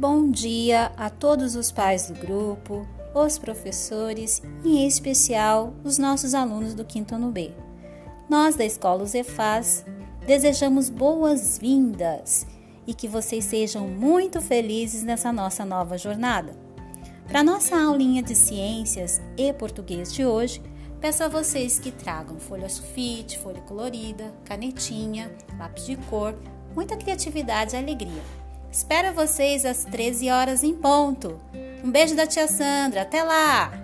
Bom dia a todos os pais do grupo, os professores e, em especial, os nossos alunos do quinto ano B. Nós da Escola Zefaz desejamos boas-vindas e que vocês sejam muito felizes nessa nossa nova jornada. Para nossa aulinha de ciências e português de hoje, peço a vocês que tragam folha sulfite, folha colorida, canetinha, lápis de cor, muita criatividade e alegria. Espero vocês às 13 horas em ponto. Um beijo da tia Sandra. Até lá!